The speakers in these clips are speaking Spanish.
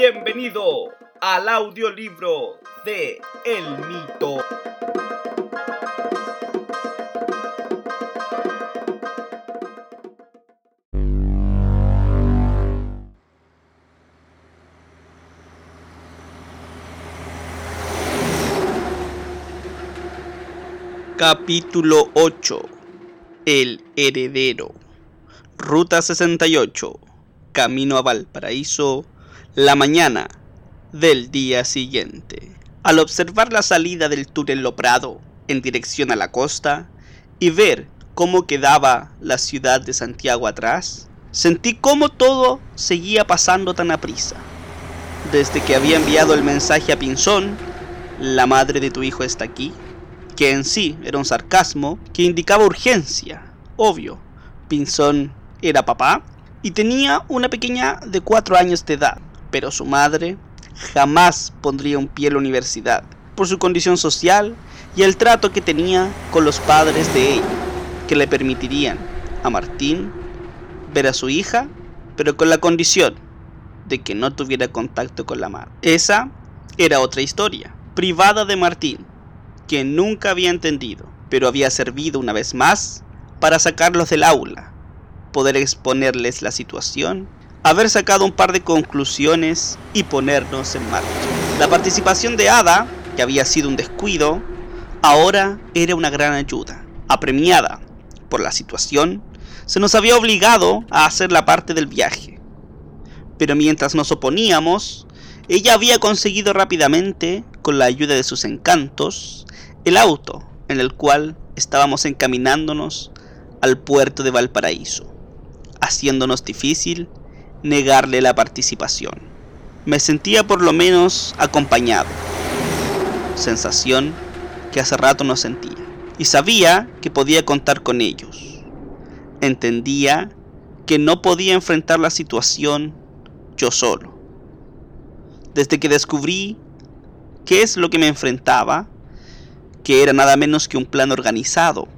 Bienvenido al audiolibro de El Mito. Capítulo 8 El heredero. Ruta 68 Camino a Valparaíso la mañana del día siguiente. Al observar la salida del túnel Loprado en dirección a la costa y ver cómo quedaba la ciudad de Santiago atrás, sentí cómo todo seguía pasando tan aprisa. Desde que había enviado el mensaje a Pinzón, la madre de tu hijo está aquí, que en sí era un sarcasmo que indicaba urgencia, obvio. Pinzón era papá y tenía una pequeña de cuatro años de edad, pero su madre jamás pondría un pie en la universidad por su condición social y el trato que tenía con los padres de ella, que le permitirían a Martín ver a su hija, pero con la condición de que no tuviera contacto con la madre. Esa era otra historia, privada de Martín, que nunca había entendido, pero había servido una vez más para sacarlos del aula, poder exponerles la situación, haber sacado un par de conclusiones y ponernos en marcha. La participación de Ada, que había sido un descuido, ahora era una gran ayuda. Apremiada por la situación, se nos había obligado a hacer la parte del viaje. Pero mientras nos oponíamos, ella había conseguido rápidamente, con la ayuda de sus encantos, el auto en el cual estábamos encaminándonos al puerto de Valparaíso, haciéndonos difícil negarle la participación. Me sentía por lo menos acompañado, sensación que hace rato no sentía, y sabía que podía contar con ellos. Entendía que no podía enfrentar la situación yo solo. Desde que descubrí qué es lo que me enfrentaba, que era nada menos que un plan organizado,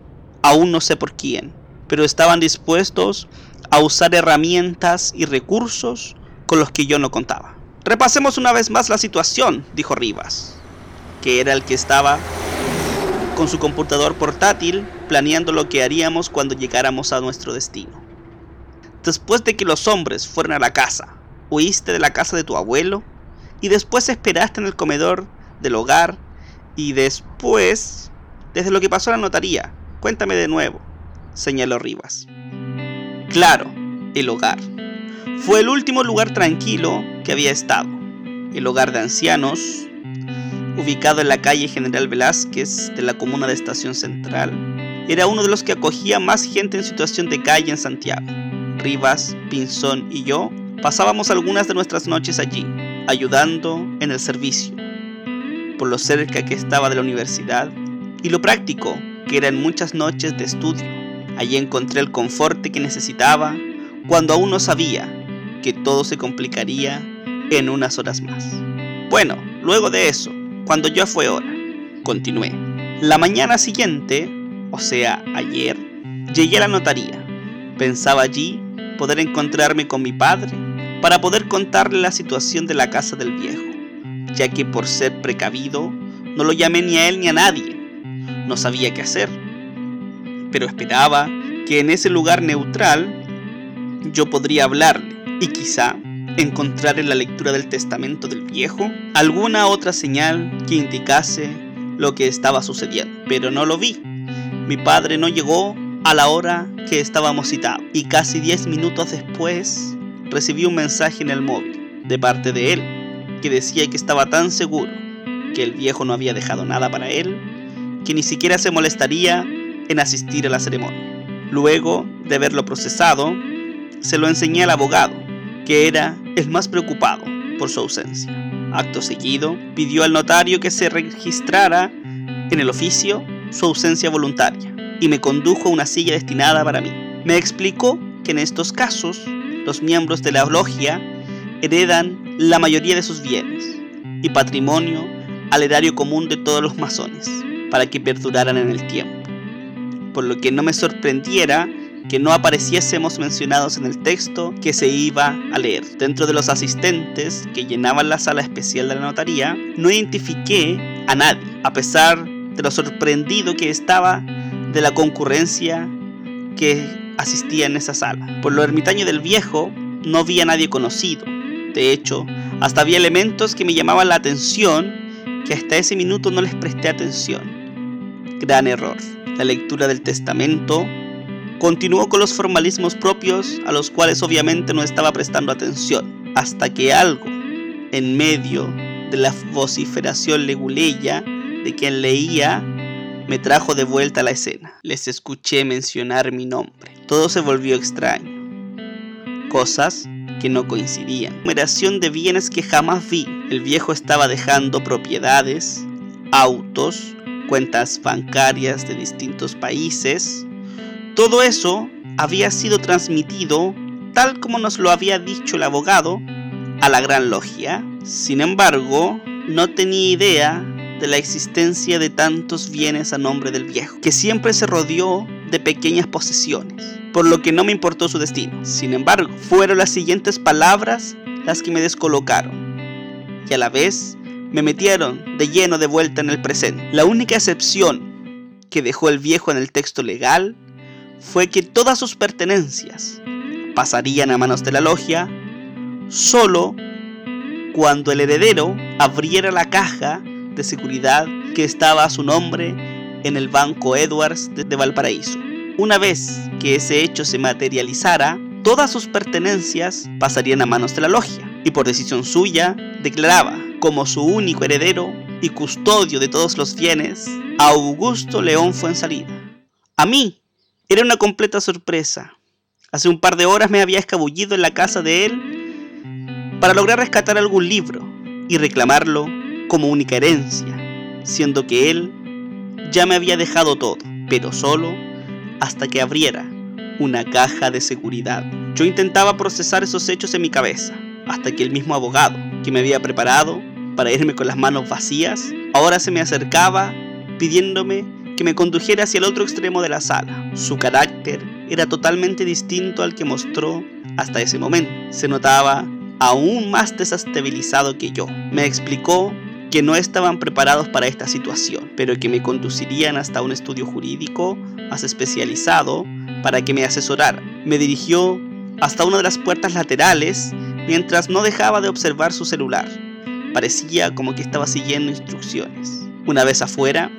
aún no sé por quién, pero estaban dispuestos a usar herramientas y recursos con los que yo no contaba. Repasemos una vez más la situación, dijo Rivas, que era el que estaba con su computador portátil planeando lo que haríamos cuando llegáramos a nuestro destino. Después de que los hombres fueran a la casa, huiste de la casa de tu abuelo y después esperaste en el comedor del hogar y después, desde lo que pasó en la notaría, cuéntame de nuevo, señaló Rivas. Claro, el hogar. Fue el último lugar tranquilo que había estado. El hogar de ancianos, ubicado en la calle General Velázquez de la comuna de Estación Central, era uno de los que acogía más gente en situación de calle en Santiago. Rivas, Pinzón y yo pasábamos algunas de nuestras noches allí, ayudando en el servicio por lo cerca que estaba de la universidad y lo práctico que eran muchas noches de estudio. Allí encontré el confort que necesitaba cuando aún no sabía que todo se complicaría en unas horas más. Bueno, luego de eso, cuando ya fue hora, continué. La mañana siguiente, o sea, ayer, llegué a la notaría. Pensaba allí poder encontrarme con mi padre para poder contarle la situación de la casa del viejo ya que por ser precavido no lo llamé ni a él ni a nadie. No sabía qué hacer, pero esperaba que en ese lugar neutral yo podría hablarle y quizá encontrar en la lectura del testamento del viejo alguna otra señal que indicase lo que estaba sucediendo, pero no lo vi. Mi padre no llegó a la hora que estábamos citados y casi 10 minutos después recibí un mensaje en el móvil de parte de él que decía que estaba tan seguro que el viejo no había dejado nada para él, que ni siquiera se molestaría en asistir a la ceremonia. Luego de haberlo procesado, se lo enseñé al abogado, que era el más preocupado por su ausencia. Acto seguido, pidió al notario que se registrara en el oficio su ausencia voluntaria y me condujo a una silla destinada para mí. Me explicó que en estos casos los miembros de la logia heredan la mayoría de sus bienes y patrimonio al erario común de todos los masones, para que perduraran en el tiempo. Por lo que no me sorprendiera que no apareciésemos mencionados en el texto que se iba a leer. Dentro de los asistentes que llenaban la sala especial de la notaría, no identifiqué a nadie, a pesar de lo sorprendido que estaba de la concurrencia que asistía en esa sala. Por lo ermitaño del viejo, no había nadie conocido. De hecho, hasta había elementos que me llamaban la atención que hasta ese minuto no les presté atención. Gran error. La lectura del testamento continuó con los formalismos propios a los cuales obviamente no estaba prestando atención, hasta que algo, en medio de la vociferación leguleya de quien leía, me trajo de vuelta a la escena. Les escuché mencionar mi nombre. Todo se volvió extraño. Cosas que no coincidían. Numeración de bienes que jamás vi. El viejo estaba dejando propiedades, autos, cuentas bancarias de distintos países. Todo eso había sido transmitido, tal como nos lo había dicho el abogado, a la gran logia. Sin embargo, no tenía idea de la existencia de tantos bienes a nombre del viejo, que siempre se rodeó de pequeñas posesiones, por lo que no me importó su destino. Sin embargo, fueron las siguientes palabras las que me descolocaron, y a la vez me metieron de lleno de vuelta en el presente. La única excepción que dejó el viejo en el texto legal fue que todas sus pertenencias pasarían a manos de la logia solo cuando el heredero abriera la caja de seguridad que estaba a su nombre en el Banco Edwards de Valparaíso. Una vez que ese hecho se materializara, todas sus pertenencias pasarían a manos de la logia y por decisión suya declaraba como su único heredero y custodio de todos los bienes a Augusto León Fuensalida. A mí era una completa sorpresa. Hace un par de horas me había escabullido en la casa de él para lograr rescatar algún libro y reclamarlo como única herencia, siendo que él ya me había dejado todo, pero solo hasta que abriera una caja de seguridad. Yo intentaba procesar esos hechos en mi cabeza, hasta que el mismo abogado, que me había preparado para irme con las manos vacías, ahora se me acercaba pidiéndome que me condujera hacia el otro extremo de la sala. Su carácter era totalmente distinto al que mostró hasta ese momento. Se notaba aún más desestabilizado que yo. Me explicó que no estaban preparados para esta situación, pero que me conducirían hasta un estudio jurídico más especializado para que me asesorara. Me dirigió hasta una de las puertas laterales mientras no dejaba de observar su celular. Parecía como que estaba siguiendo instrucciones. Una vez afuera,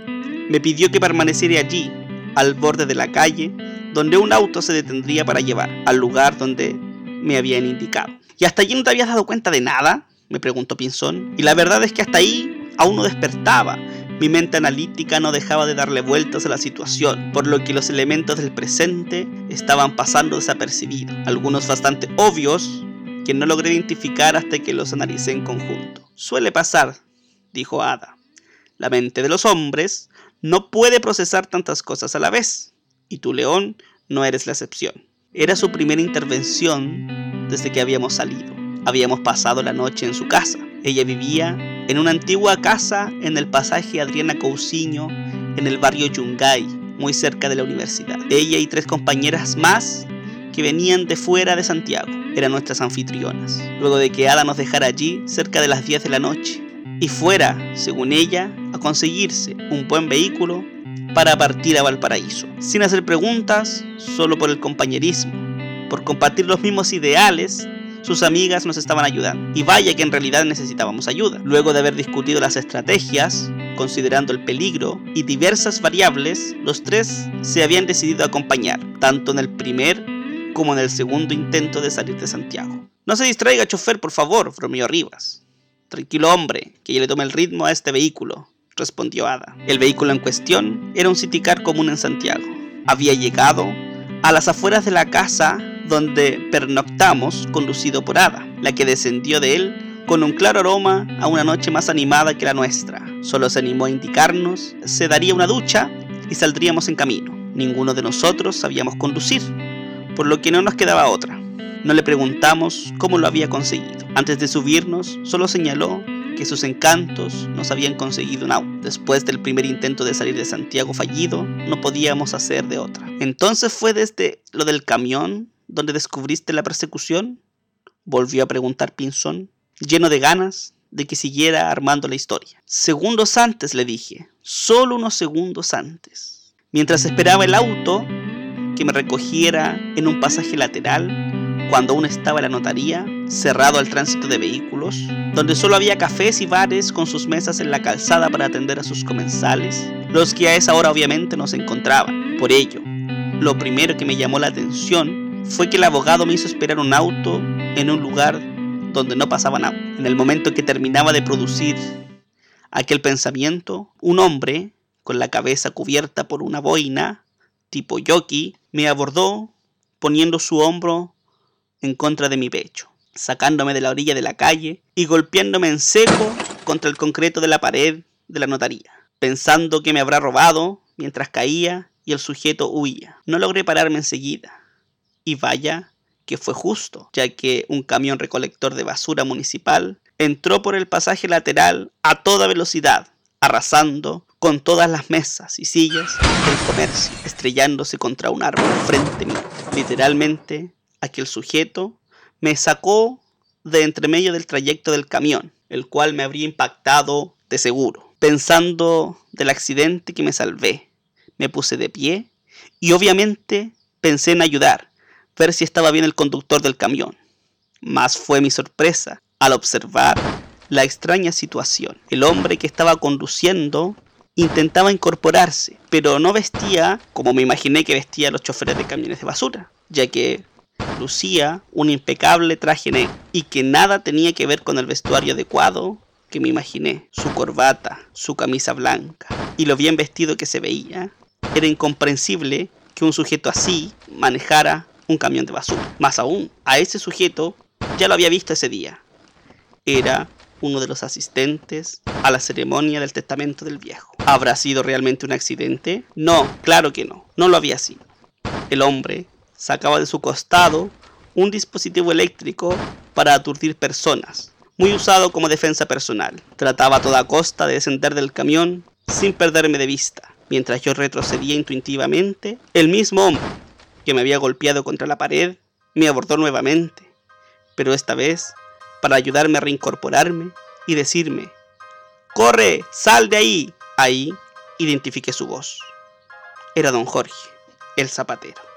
me pidió que permaneciera allí, al borde de la calle, donde un auto se detendría para llevar al lugar donde me habían indicado. ¿Y hasta allí no te habías dado cuenta de nada? me preguntó Pinzón. Y la verdad es que hasta ahí aún no despertaba. Mi mente analítica no dejaba de darle vueltas a la situación, por lo que los elementos del presente estaban pasando desapercibidos, algunos bastante obvios que no logré identificar hasta que los analicé en conjunto. Suele pasar, dijo Ada. La mente de los hombres no puede procesar tantas cosas a la vez, y tú, León, no eres la excepción. Era su primera intervención desde que habíamos salido. Habíamos pasado la noche en su casa. Ella vivía en una antigua casa en el pasaje Adriana Cousiño, en el barrio Yungay, muy cerca de la universidad. Ella y tres compañeras más que venían de fuera de Santiago eran nuestras anfitrionas. Luego de que Ada nos dejara allí cerca de las 10 de la noche y fuera, según ella, a conseguirse un buen vehículo para partir a Valparaíso, sin hacer preguntas, solo por el compañerismo, por compartir los mismos ideales sus amigas nos estaban ayudando. Y vaya que en realidad necesitábamos ayuda. Luego de haber discutido las estrategias, considerando el peligro y diversas variables, los tres se habían decidido acompañar, tanto en el primer como en el segundo intento de salir de Santiago. No se distraiga, chofer, por favor, bromeó Rivas. Tranquilo, hombre, que yo le tome el ritmo a este vehículo, respondió Ada. El vehículo en cuestión era un Citicar común en Santiago. Había llegado a las afueras de la casa donde pernoctamos conducido por Ada, la que descendió de él con un claro aroma a una noche más animada que la nuestra. Solo se animó a indicarnos, se daría una ducha y saldríamos en camino. Ninguno de nosotros sabíamos conducir, por lo que no nos quedaba otra. No le preguntamos cómo lo había conseguido. Antes de subirnos, solo señaló que sus encantos nos habían conseguido un auto. Después del primer intento de salir de Santiago fallido, no podíamos hacer de otra. Entonces fue desde lo del camión donde descubriste la persecución? Volvió a preguntar Pinzón, lleno de ganas de que siguiera armando la historia. Segundos antes, le dije, solo unos segundos antes. Mientras esperaba el auto que me recogiera en un pasaje lateral, cuando aún estaba la notaría, cerrado al tránsito de vehículos, donde solo había cafés y bares con sus mesas en la calzada para atender a sus comensales, los que a esa hora obviamente no se encontraban. Por ello, lo primero que me llamó la atención fue que el abogado me hizo esperar un auto en un lugar donde no pasaba nada. En el momento que terminaba de producir aquel pensamiento, un hombre, con la cabeza cubierta por una boina, tipo yoki, me abordó poniendo su hombro en contra de mi pecho, sacándome de la orilla de la calle y golpeándome en seco contra el concreto de la pared de la notaría, pensando que me habrá robado mientras caía y el sujeto huía. No logré pararme enseguida. Y vaya que fue justo, ya que un camión recolector de basura municipal entró por el pasaje lateral a toda velocidad, arrasando con todas las mesas y sillas del comercio, estrellándose contra un árbol frente mío. Literalmente aquel sujeto me sacó de entre medio del trayecto del camión, el cual me habría impactado de seguro. Pensando del accidente que me salvé, me puse de pie y obviamente pensé en ayudar, ver si estaba bien el conductor del camión. Más fue mi sorpresa al observar la extraña situación. El hombre que estaba conduciendo intentaba incorporarse, pero no vestía como me imaginé que vestía los choferes de camiones de basura, ya que lucía un impecable traje negro y que nada tenía que ver con el vestuario adecuado que me imaginé. Su corbata, su camisa blanca y lo bien vestido que se veía. Era incomprensible que un sujeto así manejara un camión de basura. Más aún, a ese sujeto ya lo había visto ese día. Era uno de los asistentes a la ceremonia del testamento del viejo. ¿Habrá sido realmente un accidente? No, claro que no, no lo había sido. El hombre sacaba de su costado un dispositivo eléctrico para aturdir personas, muy usado como defensa personal. Trataba a toda costa de descender del camión sin perderme de vista. Mientras yo retrocedía intuitivamente, el mismo hombre que me había golpeado contra la pared me abordó nuevamente, pero esta vez para ayudarme a reincorporarme y decirme, ¡Corre! ¡Sal de ahí! Ahí identifiqué su voz. Era don Jorge, el zapatero.